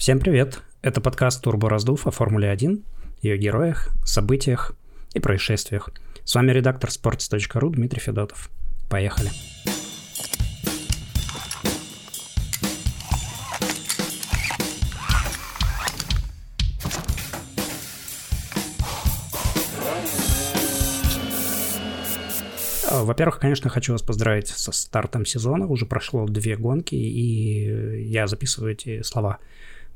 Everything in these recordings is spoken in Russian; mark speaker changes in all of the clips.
Speaker 1: Всем привет! Это подкаст «Турбо Раздув» о Формуле 1, ее героях, событиях и происшествиях. С вами редактор sports.ru Дмитрий Федотов. Поехали! Во-первых, конечно, хочу вас поздравить со стартом сезона. Уже прошло две гонки, и я записываю эти слова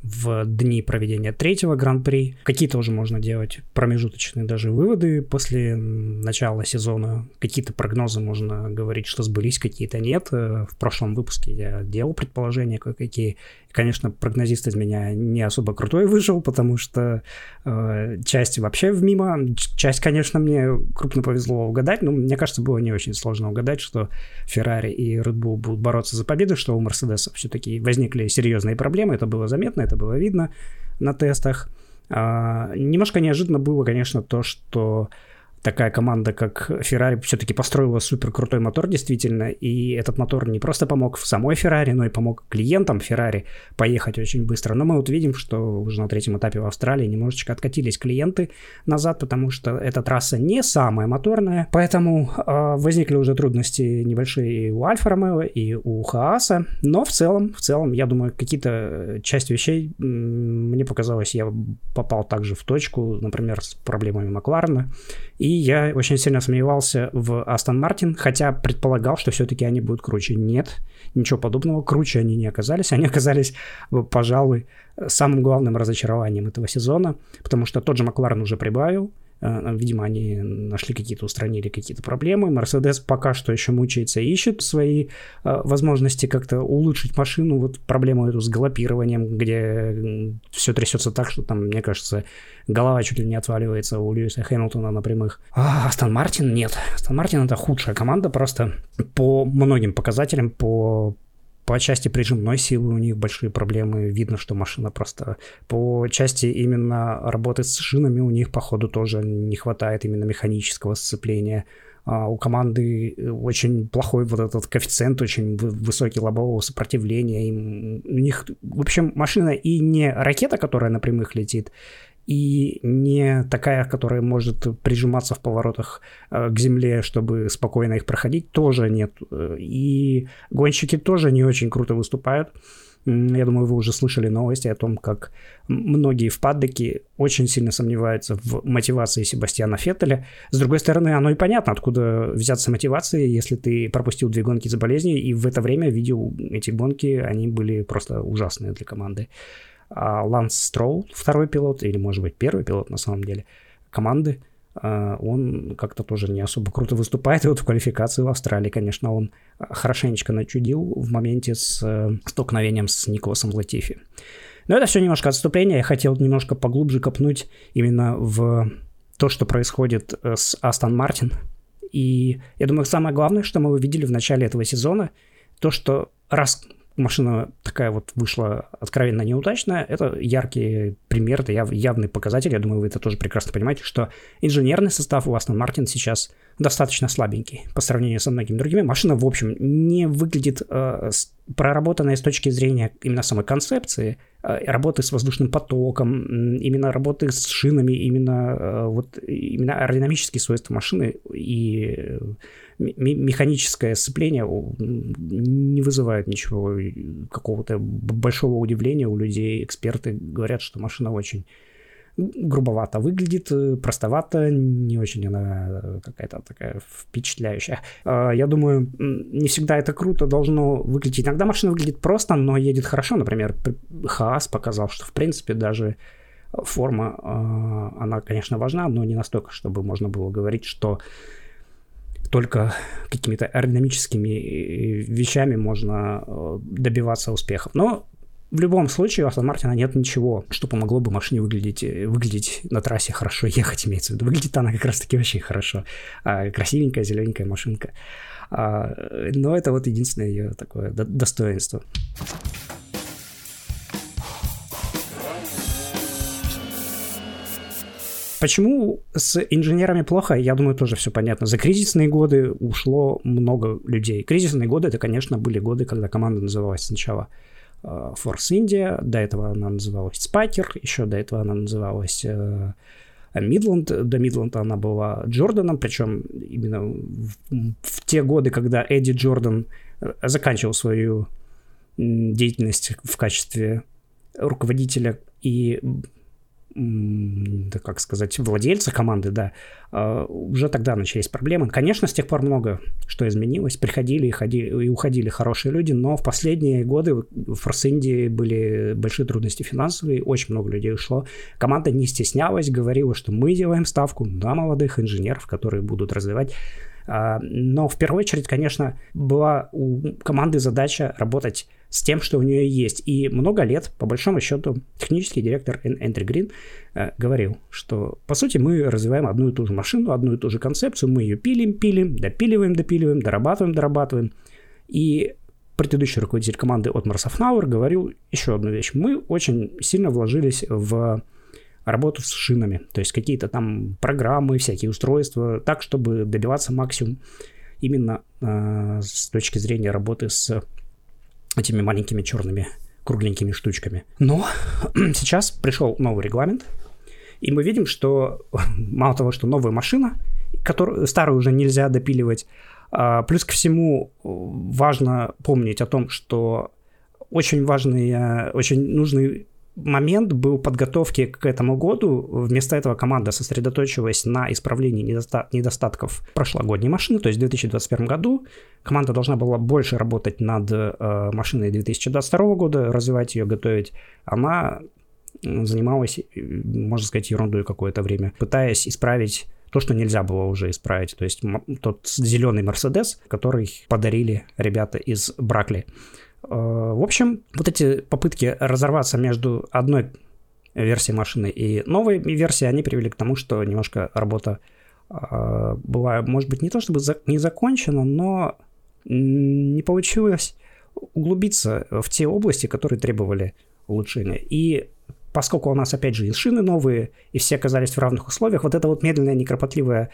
Speaker 1: в дни проведения третьего гран-при. Какие-то уже можно делать промежуточные даже выводы после начала сезона. Какие-то прогнозы можно говорить, что сбылись, какие-то нет. Э, в прошлом выпуске я делал предположения кое-какие. Конечно, прогнозист из меня не особо крутой вышел, потому что э, часть вообще в мимо. Часть, конечно, мне крупно повезло угадать, но мне кажется, было не очень сложно угадать, что Ferrari и Red будут бороться за победу, что у Мерседеса все-таки возникли серьезные проблемы, это было заметно, это было видно на тестах. А, немножко неожиданно было, конечно, то, что такая команда, как Ferrari, все-таки построила супер крутой мотор, действительно, и этот мотор не просто помог в самой Ferrari, но и помог клиентам Ferrari поехать очень быстро. Но мы вот видим, что уже на третьем этапе в Австралии немножечко откатились клиенты назад, потому что эта трасса не самая моторная, поэтому э, возникли уже трудности небольшие и у Альфа Ромео, и у Хааса, но в целом, в целом, я думаю, какие-то части вещей мне показалось, я попал также в точку, например, с проблемами Макларена, и я очень сильно сомневался в Астон Мартин, хотя предполагал, что все-таки они будут круче. Нет, ничего подобного. Круче они не оказались. Они оказались, пожалуй, самым главным разочарованием этого сезона, потому что тот же Макларен уже прибавил, Э, видимо, они нашли какие-то, устранили какие-то проблемы. Мерседес пока что еще мучается и ищет свои э, возможности как-то улучшить машину. Вот проблему эту с галопированием, где все трясется так, что там, мне кажется, голова чуть ли не отваливается у Льюиса Хэмилтона на прямых. А Астон Мартин нет. Астон Мартин это худшая команда просто по многим показателям, по по части прижимной силы у них большие проблемы. Видно, что машина просто... По части именно работы с шинами у них, походу, тоже не хватает именно механического сцепления. А у команды очень плохой вот этот коэффициент, очень высокий лобового сопротивления. Им, у них, в общем, машина и не ракета, которая на прямых летит, и не такая, которая может прижиматься в поворотах э, к земле, чтобы спокойно их проходить, тоже нет. И гонщики тоже не очень круто выступают. Я думаю, вы уже слышали новости о том, как многие в паддеке очень сильно сомневаются в мотивации Себастьяна Феттеля. С другой стороны, оно и понятно, откуда взяться мотивации, если ты пропустил две гонки за болезнью, и в это время видел эти гонки, они были просто ужасные для команды. А Ланс Строул, второй пилот, или, может быть, первый пилот на самом деле, команды, а, он как-то тоже не особо круто выступает. И вот в квалификации в Австралии, конечно, он хорошенечко начудил в моменте с э, столкновением с Николасом Латифи. Но это все немножко отступление. Я хотел немножко поглубже копнуть именно в то, что происходит э, с Астон Мартин. И я думаю, самое главное, что мы увидели в начале этого сезона, то, что раз машина такая вот вышла откровенно неудачная, это яркий пример, это яв, явный показатель, я думаю, вы это тоже прекрасно понимаете, что инженерный состав у Aston Martin сейчас достаточно слабенький по сравнению со многими другими. Машина, в общем, не выглядит э, проработанной с точки зрения именно самой концепции, э, работы с воздушным потоком, именно работы с шинами, именно э, вот именно аэродинамические свойства машины и механическое сцепление не вызывает ничего, какого-то большого удивления у людей. Эксперты говорят, что машина очень грубовато выглядит, простовато, не очень она какая-то такая впечатляющая. А, я думаю, не всегда это круто должно выглядеть. Иногда машина выглядит просто, но едет хорошо. Например, Хаас показал, что в принципе даже форма, а, она, конечно, важна, но не настолько, чтобы можно было говорить, что только какими-то аэродинамическими э, вещами можно э, добиваться успехов. Но в любом случае у Астон Мартина нет ничего, что помогло бы машине выглядеть, э, выглядеть на трассе хорошо, ехать имеется в виду. Выглядит она как раз-таки очень хорошо. А, красивенькая, зелененькая машинка. А, но это вот единственное ее такое достоинство. Почему с инженерами плохо, я думаю, тоже все понятно. За кризисные годы ушло много людей. Кризисные годы, это, конечно, были годы, когда команда называлась сначала Force India, до этого она называлась Spiker, еще до этого она называлась Мидланд, до Мидланда она была Джорданом, причем именно в, в те годы, когда Эдди Джордан заканчивал свою деятельность в качестве руководителя и да, как сказать, владельца команды, да, а, уже тогда начались проблемы. Конечно, с тех пор много что изменилось. Приходили и, ходили, и уходили хорошие люди, но в последние годы в Форсинде были большие трудности финансовые, очень много людей ушло. Команда не стеснялась, говорила, что мы делаем ставку на молодых инженеров, которые будут развивать но в первую очередь, конечно, была у команды задача работать с тем, что у нее есть. И много лет, по большому счету, технический директор Эндрю Грин э, говорил, что, по сути, мы развиваем одну и ту же машину, одну и ту же концепцию, мы ее пилим, пилим, допиливаем, допиливаем, дорабатываем, дорабатываем. И предыдущий руководитель команды Отмар Сафнауэр говорил еще одну вещь. Мы очень сильно вложились в работу с шинами, то есть какие-то там программы, всякие устройства, так, чтобы добиваться максимум именно э, с точки зрения работы с этими маленькими черными кругленькими штучками. Но сейчас пришел новый регламент, и мы видим, что мало того, что новая машина, которую старую уже нельзя допиливать, а, плюс ко всему важно помнить о том, что очень важный, очень нужный момент был подготовки к этому году. Вместо этого команда сосредоточилась на исправлении недоста- недостатков прошлогодней машины, то есть в 2021 году. Команда должна была больше работать над э, машиной 2022 года, развивать ее, готовить. Она занималась, можно сказать, ерундой какое-то время, пытаясь исправить то, что нельзя было уже исправить. То есть тот зеленый Мерседес, который подарили ребята из Бракли. Э, в общем, вот эти попытки разорваться между одной версией машины и новой версией, они привели к тому, что немножко работа э, была, может быть, не то чтобы не закончена, но не получилось углубиться в те области, которые требовали улучшения. И поскольку у нас, опять же, и шины новые, и все оказались в равных условиях, вот эта вот медленная, некропотливая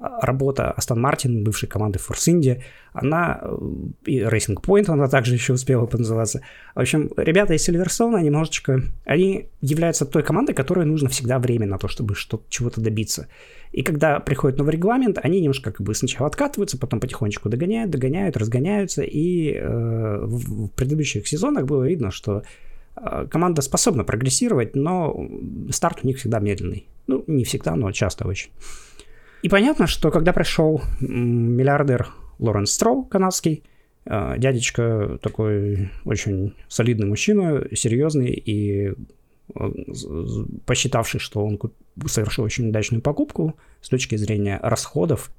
Speaker 1: работа Астон Мартин, бывшей команды Force India, она, э, и Racing Point она также еще успела поназываться. В общем, ребята из Silverstone немножечко, они являются той командой, которой нужно всегда время на то, чтобы что чего-то добиться. И когда приходит новый регламент, они немножко как бы сначала откатываются, потом потихонечку догоняют, догоняют, разгоняются, и э, в, в предыдущих сезонах было видно, что э, команда способна прогрессировать, но старт у них всегда медленный. Ну, не всегда, но часто очень. И понятно, что когда пришел миллиардер Лоренс Строу, канадский, э, дядечка такой очень солидный мужчина, серьезный и э, посчитавший, что он совершил очень удачную покупку с точки зрения расходов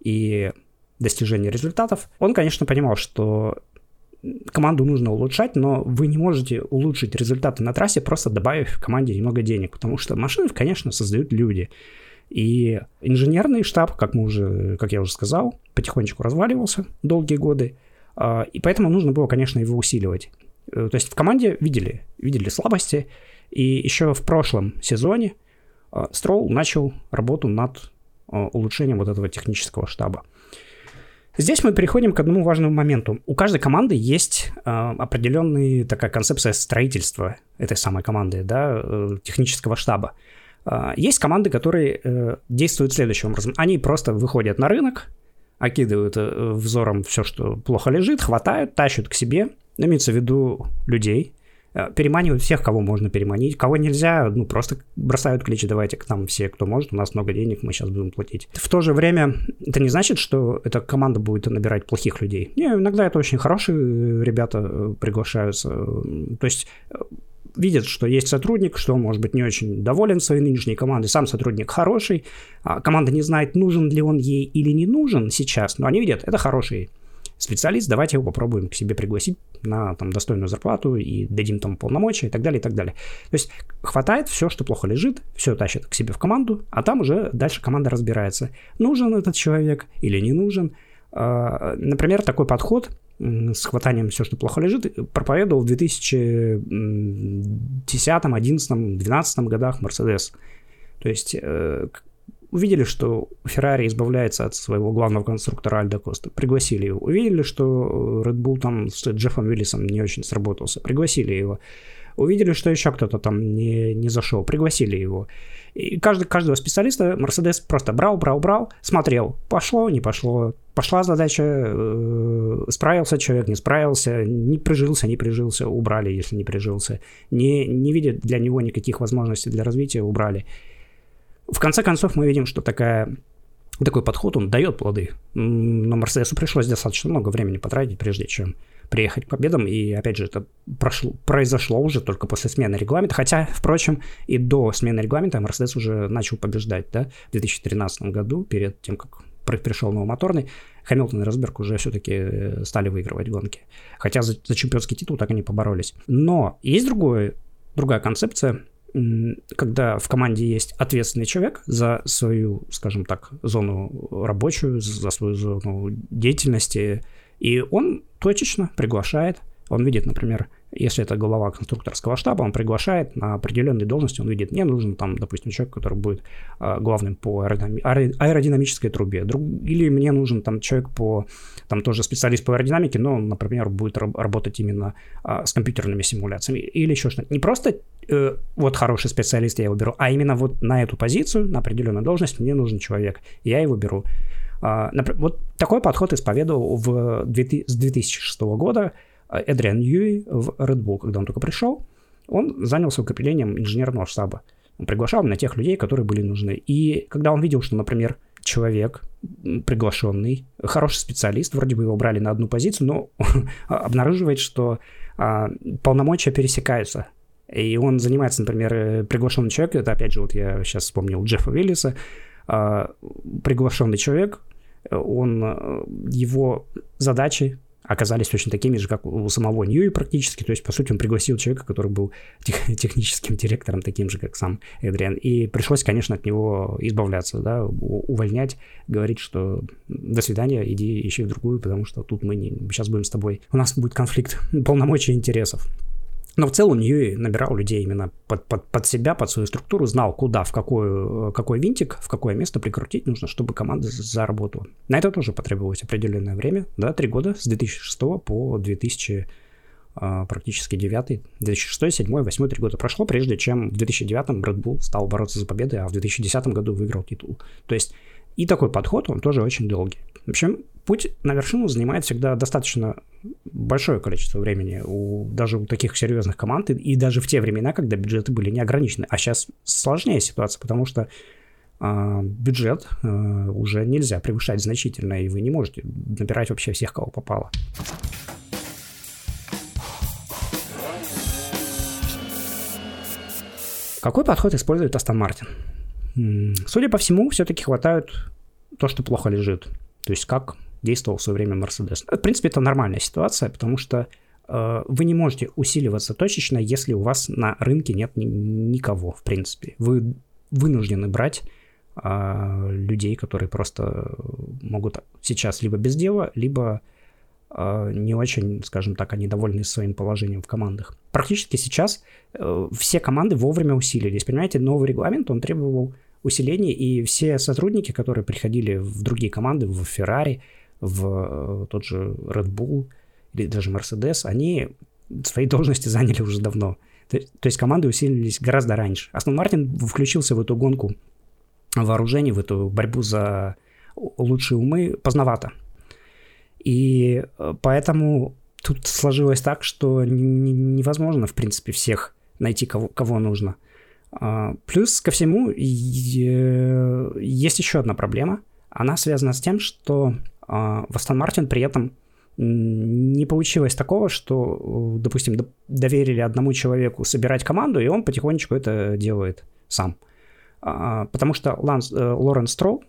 Speaker 1: и достижения результатов, он, конечно, понимал, что команду нужно улучшать, но вы не можете улучшить результаты на трассе, просто добавив команде немного денег, потому что машины, конечно, создают люди. И инженерный штаб, как, мы уже, как я уже сказал, потихонечку разваливался долгие годы, а, и поэтому нужно было, конечно, его усиливать. Э, то есть в команде видели, видели слабости, и еще в прошлом сезоне а, Строл начал работу над а, улучшением вот этого технического штаба. Здесь мы переходим к одному важному моменту. У каждой команды есть э, определенная такая концепция строительства этой самой команды, да, э, технического штаба. А, есть команды, которые э, действуют следующим образом. Они просто выходят на рынок, окидывают э, взором все, что плохо лежит, хватают, тащат к себе, имеется в виду людей, э, переманивают всех, кого можно переманить, кого нельзя, ну, просто бросают кличи, давайте к нам все, кто может, у нас много денег, мы сейчас будем платить. В то же время это не значит, что эта команда будет набирать плохих людей. Не, иногда это очень хорошие ребята приглашаются. То есть видит, что есть сотрудник, что он, может быть, не очень доволен своей нынешней командой, сам сотрудник хороший, а команда не знает, нужен ли он ей или не нужен сейчас, но они видят, это хороший специалист, давайте его попробуем к себе пригласить на там, достойную зарплату и дадим там полномочия и так далее, и так далее. То есть хватает все, что плохо лежит, все тащит к себе в команду, а там уже дальше команда разбирается, нужен этот человек или не нужен. А, например, такой подход с хватанием все, что плохо лежит, проповедовал в 2010, 2011, 2012 годах Мерседес. То есть, э, увидели, что Феррари избавляется от своего главного конструктора Альда Коста, пригласили его. Увидели, что Red Bull там с Джеффом Уиллисом не очень сработался, пригласили его. Увидели, что еще кто-то там не, не зашел, пригласили его. И каждый, каждого специалиста Мерседес просто брал, брал, брал, смотрел, пошло, не пошло, пошла задача, э, справился человек, не справился, не прижился, не прижился, убрали, если не прижился, не, не видят для него никаких возможностей для развития, убрали. В конце концов мы видим, что такая такой подход, он дает плоды. Но Мерседесу пришлось достаточно много времени потратить, прежде чем приехать к победам. И, опять же, это прошло, произошло уже только после смены регламента. Хотя, впрочем, и до смены регламента Мерседес уже начал побеждать, да, в 2013 году, перед тем, как пришел новый моторный, Хэмилтон и Росберг уже все-таки э, стали выигрывать гонки. Хотя за, за чемпионский титул так и не поборолись. Но есть другое, другая концепция, когда в команде есть ответственный человек за свою, скажем так, зону рабочую, за свою зону деятельности, и он точечно приглашает, он видит, например, если это глава конструкторского штаба, он приглашает на определенные должности, он видит, мне нужен там, допустим, человек, который будет э, главным по аэродинамической трубе, друг, или мне нужен там человек по, там тоже специалист по аэродинамике, но, например, будет работать именно э, с компьютерными симуляциями или еще что-то. Не просто э, вот хороший специалист я его беру, а именно вот на эту позицию, на определенную должность мне нужен человек, я его беру. Э, вот такой подход исповедовал в, с 2006 года а Эдриан Юи в Red Bull, когда он только пришел, он занялся укреплением инженерного штаба. Он приглашал на тех людей, которые были нужны. И когда он видел, что, например, человек приглашенный, хороший специалист, вроде бы его брали на одну позицию, но обнаруживает, что а, полномочия пересекаются. И он занимается, например, приглашенный человек, это опять же, вот я сейчас вспомнил Джеффа Виллиса, а, приглашенный человек, он, э, его задачи оказались точно такими же, как у самого Ньюи практически. То есть, по сути, он пригласил человека, который был тех, техническим директором, таким же, как сам Эдриан. И пришлось, конечно, от него избавляться, да, увольнять, говорить, что до свидания, иди ищи в другую, потому что тут мы не, сейчас будем с тобой, у нас будет конфликт полномочий и интересов. Но в целом Ньюи набирал людей именно под, под, под себя, под свою структуру, знал, куда, в какой, какой винтик, в какое место прикрутить нужно, чтобы команда заработала. На это тоже потребовалось определенное время, да, три года, с 2006 по 2000 а, практически 9 2006, 2007, 2008, три года прошло, прежде чем в 2009 Red Bull стал бороться за победы, а в 2010 году выиграл титул. То есть и такой подход, он тоже очень долгий. В общем, путь на вершину занимает всегда достаточно большое количество времени, у, даже у таких серьезных команд, и, и даже в те времена, когда бюджеты были не ограничены. А сейчас сложнее ситуация, потому что э, бюджет э, уже нельзя превышать значительно, и вы не можете набирать вообще всех, кого попало. Какой подход использует Астон Мартин? Судя по всему, все-таки хватают то, что плохо лежит. То есть как действовал в свое время Мерседес. В принципе, это нормальная ситуация, потому что э, вы не можете усиливаться точечно, если у вас на рынке нет ни- никого, в принципе. Вы вынуждены брать э, людей, которые просто могут сейчас либо без дела, либо э, не очень, скажем так, они довольны своим положением в командах. Практически сейчас э, все команды вовремя усилились. Понимаете, новый регламент, он требовал усиления, и все сотрудники, которые приходили в другие команды, в Ferrari, в э, тот же Red Bull или даже Mercedes, они свои должности заняли уже давно. То, есть команды усилились гораздо раньше. Астон Мартин включился в эту гонку вооружений, в эту борьбу за лучшие умы поздновато. И э, поэтому тут сложилось так, что невозможно, в принципе, всех найти, кого, кого нужно. А, плюс ко всему есть еще одна проблема. Она связана с тем, что а, в Астон Мартин при этом не получилось такого, что, допустим, доверили одному человеку собирать команду, и он потихонечку это делает сам. А, потому что Ланс, э, Лорен Строу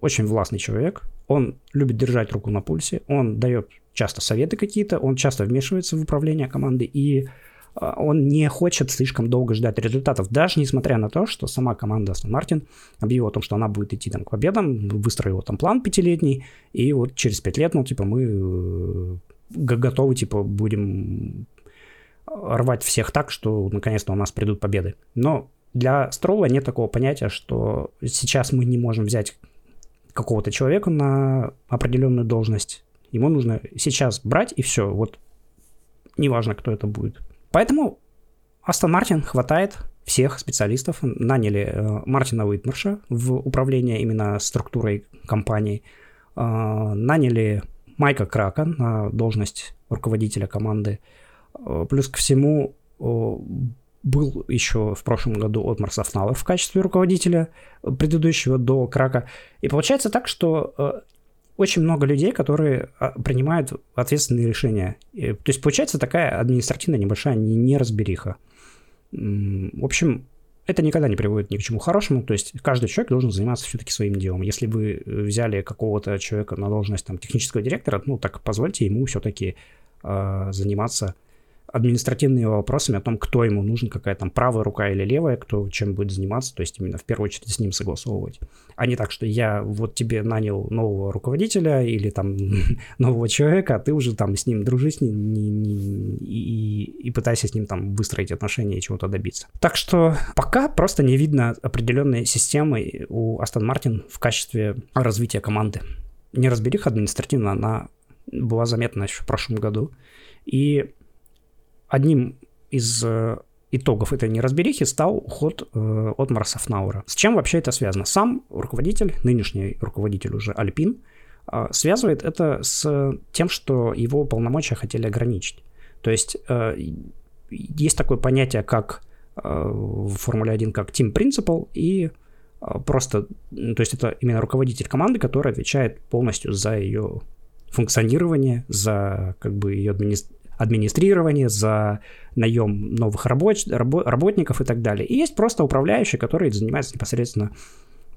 Speaker 1: очень властный человек, он любит держать руку на пульсе, он дает часто советы какие-то, он часто вмешивается в управление командой, и он не хочет слишком долго ждать результатов, даже несмотря на то, что сама команда Aston Martin объявила о том, что она будет идти там к победам, выстроила там план пятилетний, и вот через пять лет, ну, типа, мы э, готовы, типа, будем рвать всех так, что наконец-то у нас придут победы. Но для Строла нет такого понятия, что сейчас мы не можем взять какого-то человека на определенную должность. Ему нужно сейчас брать и все. Вот неважно, кто это будет. Поэтому Астон Мартин хватает всех специалистов. Наняли э, Мартина Уитмарша в управление именно структурой компании. Э, наняли Майка Крака на должность руководителя команды. Э, плюс ко всему был еще в прошлом году Отмар Сафнауэр в качестве руководителя предыдущего до Крака. И получается так, что очень много людей, которые а, принимают ответственные решения. То есть получается такая административная небольшая неразбериха. В общем, это никогда не приводит ни к чему хорошему. То есть каждый человек должен заниматься все-таки своим делом. Если вы взяли какого-то человека на должность там, технического директора, ну так позвольте ему все-таки э, заниматься административными вопросами о том, кто ему нужен, какая там правая рука или левая, кто чем будет заниматься, то есть именно в первую очередь с ним согласовывать. А не так, что я вот тебе нанял нового руководителя или там нового человека, а ты уже там с ним дружи с ним не, не, и, и пытайся с ним там выстроить отношения и чего-то добиться. Так что пока просто не видно определенной системы у Астон Мартин в качестве развития команды. Неразбериха административно, она была заметна еще в прошлом году. И одним из э, итогов этой неразберихи стал уход э, от Марса Фнаура. С чем вообще это связано? Сам руководитель, нынешний руководитель уже Альпин, э, связывает это с тем, что его полномочия хотели ограничить. То есть э, есть такое понятие, как э, в Формуле 1, как Team Principal, и просто, то есть это именно руководитель команды, который отвечает полностью за ее функционирование, за как бы ее админи администрирование, за наем новых рабоч- рабо- работников и так далее. И есть просто управляющий, который занимается непосредственно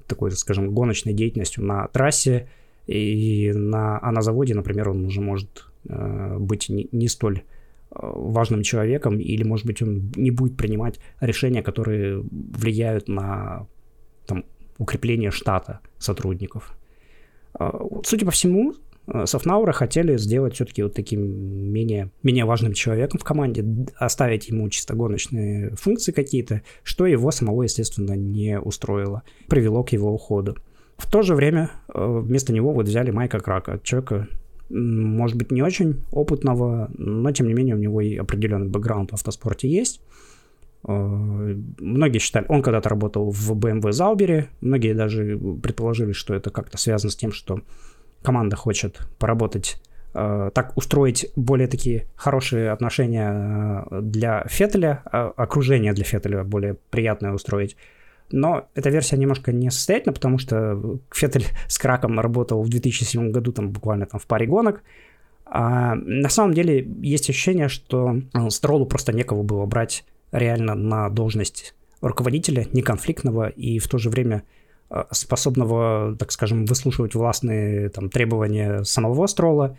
Speaker 1: такой, скажем, гоночной деятельностью на трассе, и на, а на заводе, например, он уже может э, быть не, не столь э, важным человеком, или, может быть, он не будет принимать решения, которые влияют на там, укрепление штата сотрудников. Э, судя по всему, Софнаура хотели сделать все-таки вот таким менее, менее важным человеком в команде, оставить ему чисто гоночные функции какие-то, что его самого, естественно, не устроило, привело к его уходу. В то же время э, вместо него вот взяли Майка Крака, человека, может быть, не очень опытного, но, тем не менее, у него и определенный бэкграунд в автоспорте есть. Э, многие считали, он когда-то работал в BMW Заубере, многие даже предположили, что это как-то связано с тем, что команда хочет поработать э, так устроить более такие хорошие отношения э, для Феттеля, э, окружение для Феттеля более приятное устроить. Но эта версия немножко несостоятельна, потому что Феттель с Краком работал в 2007 году там буквально там в паре гонок. А на самом деле есть ощущение, что Стролу просто некого было брать реально на должность руководителя, неконфликтного и в то же время Э, способного, так скажем, выслушивать властные там, требования самого Строла,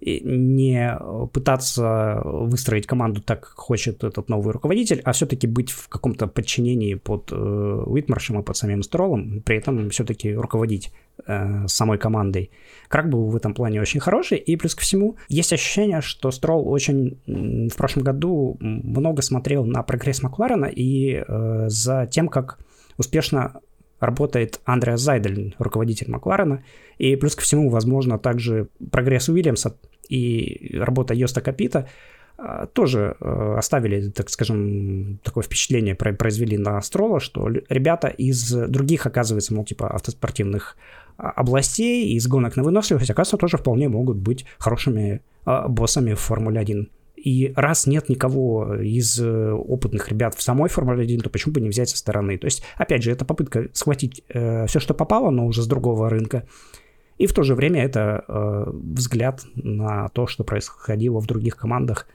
Speaker 1: и не пытаться выстроить команду так, как хочет этот новый руководитель, а все-таки быть в каком-то подчинении под э, Уитмаршем и под самим Стролом, при этом все-таки руководить э, самой командой. Крак был в этом плане очень хороший, и плюс ко всему есть ощущение, что Строл очень в прошлом году много смотрел на прогресс Макларена и э, за тем, как успешно работает Андреас Зайдель, руководитель Макларена, и плюс ко всему, возможно, также прогресс Уильямса и работа Йоста Капита а, тоже э, оставили, так скажем, такое впечатление, произвели на Строла, что ребята из других, оказывается, мол, типа автоспортивных а, областей, из гонок на выносливость, оказывается, тоже вполне могут быть хорошими а, боссами в Формуле 1. И раз нет никого из э, опытных ребят в самой Формуле 1, то почему бы не взять со стороны? То есть, опять же, это попытка схватить э, все, что попало, но уже с другого рынка. И в то же время это э, взгляд на то, что происходило в других командах,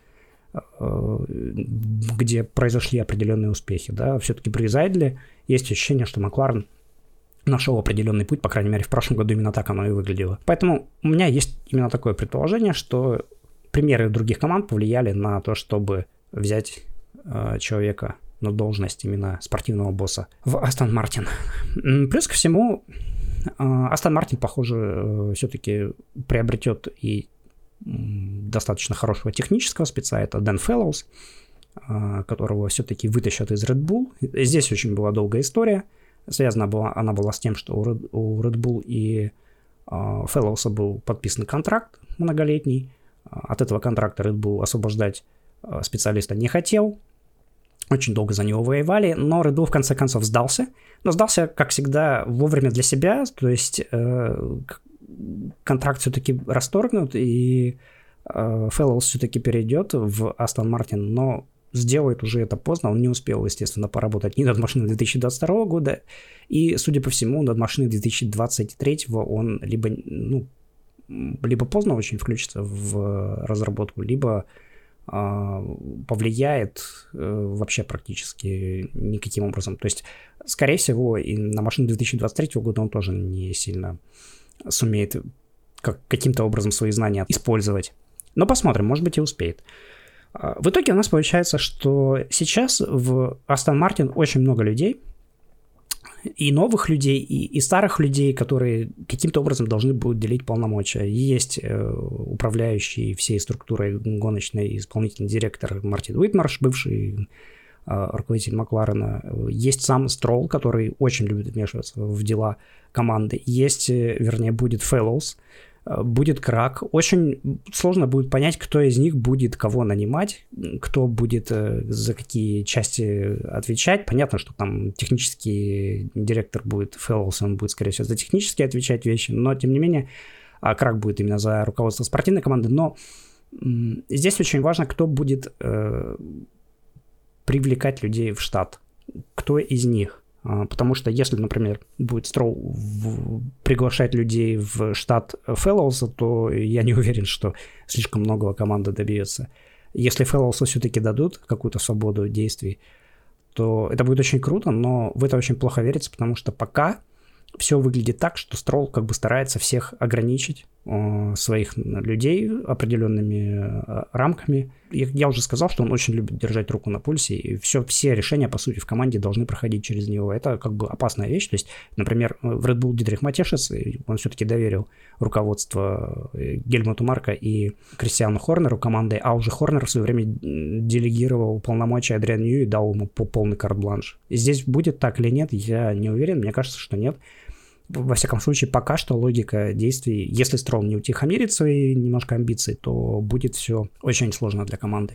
Speaker 1: э, где произошли определенные успехи. Да? Все-таки при Зайдле есть ощущение, что Макларен нашел определенный путь, по крайней мере, в прошлом году именно так оно и выглядело. Поэтому у меня есть именно такое предположение, что примеры других команд повлияли на то, чтобы взять э, человека на должность именно спортивного босса в Астон Мартин. Плюс ко всему, э, Астон Мартин, похоже, э, все-таки приобретет и достаточно хорошего технического спеца, это Дэн Фэллоус. а, которого все-таки вытащат из Red Bull. Здесь очень была долгая история. Связана была, она была с тем, что у Red, Bull и а, Фэллоуса был подписан контракт многолетний. От этого контракта Red Bull освобождать специалиста не хотел. Очень долго за него воевали, но Red Bull в конце концов сдался. Но сдался, как всегда, вовремя для себя. То есть э, контракт все-таки расторгнут, и э, Фэллоус все-таки перейдет в Астон Мартин, но сделает уже это поздно, он не успел, естественно, поработать ни над машиной 2022 года, и, судя по всему, над машиной 2023 он либо, ну, либо поздно очень включится в разработку, либо э, повлияет э, вообще практически никаким образом. То есть, скорее всего, и на машину 2023 года он тоже не сильно сумеет как, каким-то образом свои знания использовать. Но посмотрим, может быть и успеет. А, в итоге у нас получается, что сейчас в Aston Martin очень много людей, и новых людей, и, и старых людей, которые каким-то образом должны будут делить полномочия. Есть э, управляющий всей структурой гоночной исполнительный директор Мартин Уитмарш, бывший э, руководитель Макларена. Есть сам Стролл, который очень любит вмешиваться в дела команды. Есть, э, вернее, будет Э, будет крак. Очень сложно будет понять, кто из них будет кого нанимать, кто будет э, за какие части отвечать. Понятно, что там технический директор будет Фэллс, он будет, скорее всего, за технические отвечать вещи, но, тем не менее, а крак будет именно за руководство спортивной команды. Но здесь очень важно, кто будет э, привлекать людей в штат, кто из них. А, потому что если, например, будет Строу приглашать людей в штат Фэллоуса, то я не уверен, что слишком многого команда добьется. Если Фэллоусу все-таки дадут какую-то свободу действий, то это будет очень круто, но в это очень плохо верится, потому что пока все выглядит так, что Строл как бы старается всех ограничить, своих людей определенными э, рамками. Я уже сказал, что он очень любит держать руку на пульсе, и все, все решения, по сути, в команде должны проходить через него. Это как бы опасная вещь. То есть, например, в Red Bull Дитрих Матешес, он все-таки доверил руководство э, Гельмуту Марка и Кристиану Хорнеру командой, а уже Хорнер в свое время делегировал полномочия Адриану Нью и дал ему полный карт-бланш. Здесь будет так или нет, я не уверен, мне кажется, что нет во всяком случае, пока что логика действий, если Стром не утихомирит свои немножко амбиции, то будет все очень сложно для команды.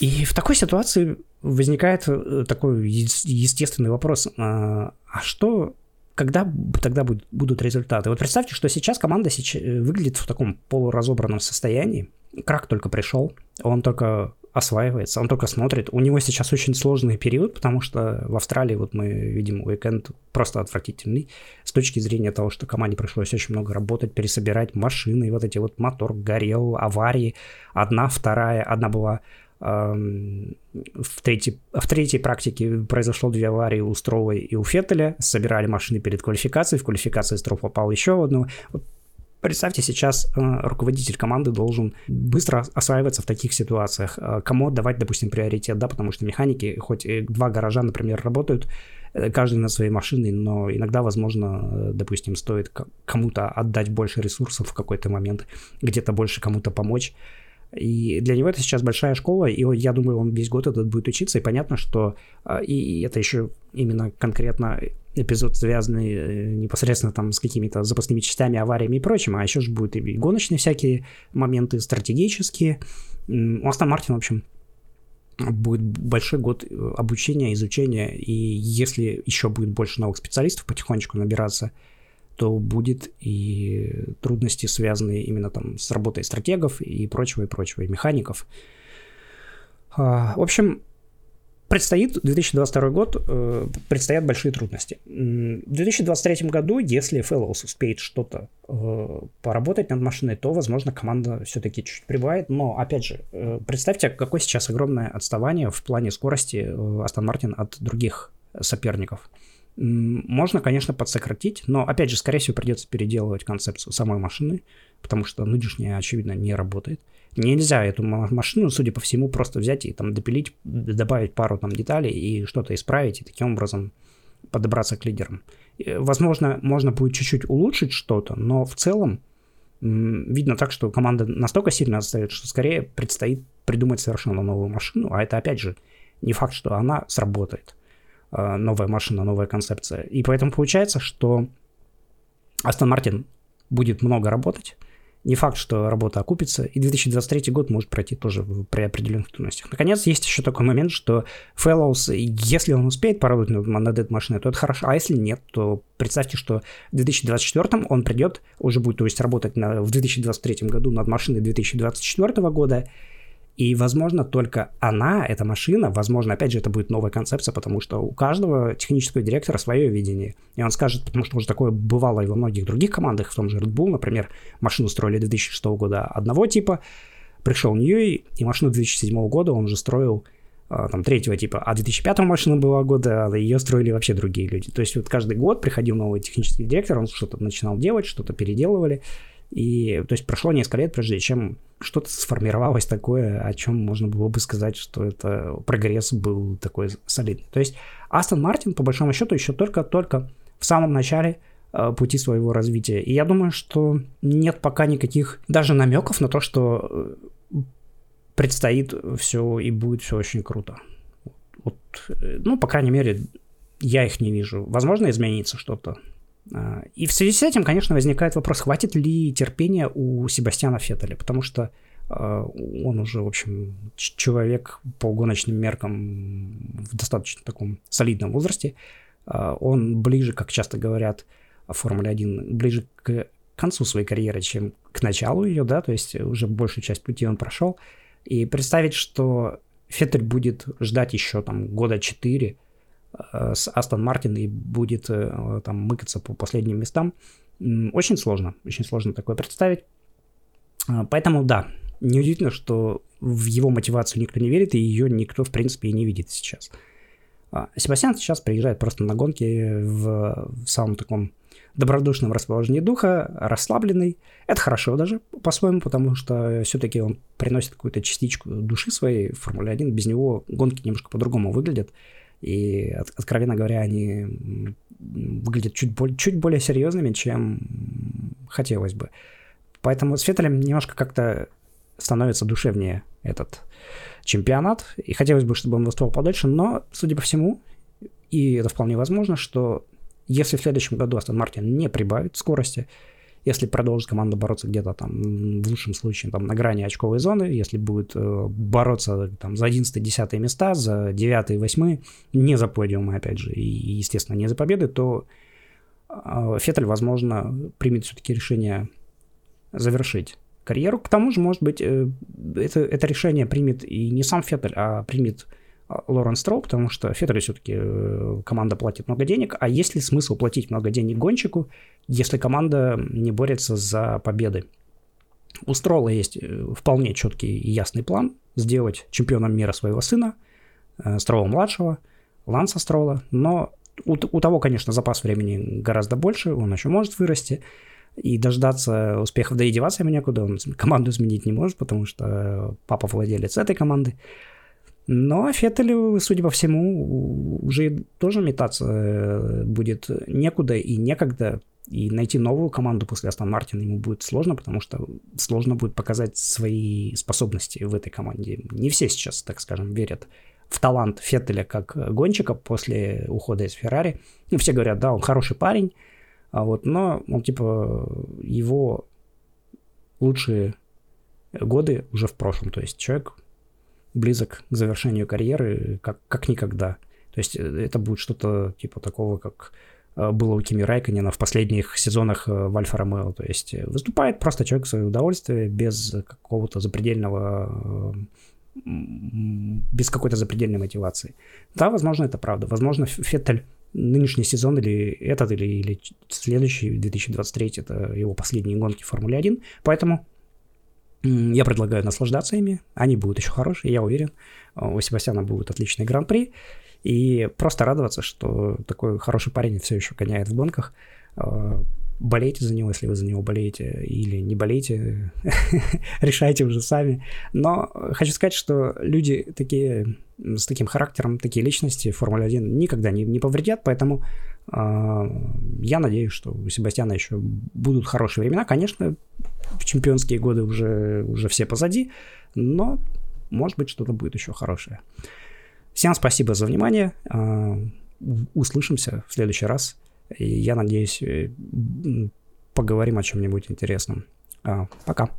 Speaker 1: И в такой ситуации возникает э, такой естественный вопрос, а, а что, когда тогда будут результаты? Вот представьте, что сейчас команда выглядит в таком полуразобранном состоянии, Крак только пришел, он только осваивается, он только смотрит. У него сейчас очень сложный период, потому что в Австралии вот мы видим уикенд просто отвратительный с точки зрения того, что команде пришлось очень много работать, пересобирать машины, и вот эти вот мотор горел, аварии, одна, вторая, одна была в третьей, в третьей практике произошло две аварии у Строва и у Феттеля, собирали машины перед квалификацией, в квалификации Стров попал еще одну. Вот Представьте, сейчас э, руководитель команды должен быстро осваиваться в таких ситуациях. Э, кому отдавать, допустим, приоритет, да, потому что механики, хоть два гаража, например, работают, э, каждый на своей машине, но иногда, возможно, допустим, стоит кому-то отдать больше ресурсов в какой-то момент, где-то больше кому-то помочь. И для него это сейчас большая школа, и я думаю, он весь год этот будет учиться, и понятно, что и это еще именно конкретно эпизод, связанный э, непосредственно там с какими-то запасными частями, авариями и прочим, а еще же будут и гоночные всякие моменты, стратегические. У Астон Мартин, в общем, будет большой год э, обучения, изучения, и если еще будет больше новых специалистов потихонечку набираться, то будет и трудности, связанные именно там с работой стратегов и прочего, и прочего, и механиков. А, в общем, Предстоит 2022 год, э, предстоят большие трудности. В 2023 году, если Fellows успеет что-то э, поработать над машиной, то, возможно, команда все-таки чуть-чуть прибавит. Но, опять же, э, представьте, какое сейчас огромное отставание в плане скорости Aston Martin от других соперников. Можно, конечно, подсократить, но, опять же, скорее всего, придется переделывать концепцию самой машины, потому что нынешняя, очевидно, не работает. Нельзя эту машину, судя по всему, просто взять и там допилить, добавить пару там деталей и что-то исправить, и таким образом подобраться к лидерам. Возможно, можно будет чуть-чуть улучшить что-то, но в целом видно так, что команда настолько сильно отстает, что скорее предстоит придумать совершенно новую машину, а это, опять же, не факт, что она сработает. Э, новая машина, новая концепция. И поэтому получается, что Астон Мартин будет много работать, не факт, что работа окупится, и 2023 год может пройти тоже при определенных трудностях. Наконец, есть еще такой момент, что Fellows, если он успеет поработать над этой машиной, то это хорошо, а если нет, то представьте, что в 2024 он придет, уже будет, то есть, работать на, в 2023 году над машиной 2024 года, и, возможно, только она, эта машина, возможно, опять же, это будет новая концепция, потому что у каждого технического директора свое видение. И он скажет, потому что уже такое бывало и во многих других командах, в том же Red Bull, например, машину строили 2006 года одного типа, пришел Ньюи, и машину 2007 года он уже строил а, там, третьего типа, а 2005 машина была года, а ее строили вообще другие люди. То есть вот каждый год приходил новый технический директор, он что-то начинал делать, что-то переделывали, и то есть прошло несколько лет, прежде чем что-то сформировалось такое, о чем можно было бы сказать, что это прогресс был такой солидный. То есть Астон Мартин, по большому счету, еще только-только в самом начале э, пути своего развития. И я думаю, что нет пока никаких даже намеков на то, что э, предстоит все и будет все очень круто. Вот, э, ну, по крайней мере, я их не вижу. Возможно, изменится что-то. А, и в связи с этим, конечно, возникает вопрос, хватит ли терпения у Себастьяна Феттеля, потому что а, он уже, в общем, человек по гоночным меркам в достаточно таком солидном возрасте. А, он ближе, как часто говорят о Формуле 1, ближе к концу своей карьеры, чем к началу ее, да, то есть уже большую часть пути он прошел. И представить, что Феттель будет ждать еще там года 4 Э, с Астон Мартин и будет э, там мыкаться по последним местам. Очень сложно, очень сложно такое представить. Э, поэтому да, неудивительно, что в его мотивацию никто не верит, и ее никто, в принципе, и не видит сейчас. Себастьян сейчас приезжает просто на гонки в, в самом таком добродушном расположении духа, расслабленный. Это хорошо даже по-своему, потому что все-таки он приносит какую-то частичку души своей в Формуле 1. Без него гонки немножко по-другому выглядят. И, откровенно говоря, они выглядят чуть, более, чуть более серьезными, чем хотелось бы. Поэтому с Феттелем немножко как-то становится душевнее этот чемпионат. И хотелось бы, чтобы он выступал подольше, но, судя по всему, и это вполне возможно, что если в следующем году Астон Мартин не прибавит скорости, если продолжит команда бороться где-то там, в лучшем случае, там, на грани очковой зоны, если будет э, бороться там за 11-10 места, за 9-8, не за подиумы, опять же, и, естественно, не за победы, то э, Феттель, возможно, примет все-таки решение завершить карьеру. К тому же, может быть, э, это, это решение примет и не сам Феттель, а примет Лорен Строу, потому что Федоре все-таки э, команда платит много денег, а есть ли смысл платить много денег гонщику, если команда не борется за победы? У Строла есть э, вполне четкий и ясный план сделать чемпионом мира своего сына, э, Строла-младшего, Ланса Строла, но у, у того, конечно, запас времени гораздо больше, он еще может вырасти, и дождаться успехов, да и деваться ему некуда, он команду изменить не может, потому что папа владелец этой команды. Но Феттелю, судя по всему, уже тоже метаться э, будет некуда и некогда. И найти новую команду после Астон Мартина ему будет сложно, потому что сложно будет показать свои способности в этой команде. Не все сейчас, так скажем, верят в талант Феттеля как гонщика после ухода из Феррари. Ну, все говорят, да, он хороший парень, а вот, но он, типа, его лучшие годы уже в прошлом. То есть человек близок к завершению карьеры как, как никогда. То есть э, это будет что-то типа такого, как э, было у Кими Райконена в последних сезонах э, в Альфа Ромео. То есть выступает просто человек в свое удовольствие без какого-то запредельного без какой-то запредельной мотивации. Да, возможно, это правда. Возможно, Феттель нынешний сезон или этот, или, или следующий, 2023, это его последние гонки в Формуле 1. Поэтому я предлагаю наслаждаться ими. Они будут еще хорошие, я уверен. У Себастьяна будет отличный гран-при. И просто радоваться, что такой хороший парень все еще гоняет в гонках. А, болейте за него, если вы за него болеете, или не болейте, решайте уже сами. Но хочу сказать, что люди такие с таким характером, такие личности Формулы 1 никогда не, не повредят, поэтому Я надеюсь, что у Себастьяна еще будут хорошие времена. Конечно, чемпионские годы уже, уже все позади, но, может быть, что-то будет еще хорошее. Всем спасибо за внимание. Услышимся в следующий раз. И я надеюсь, э, поговорим о чем-нибудь интересном. Пока.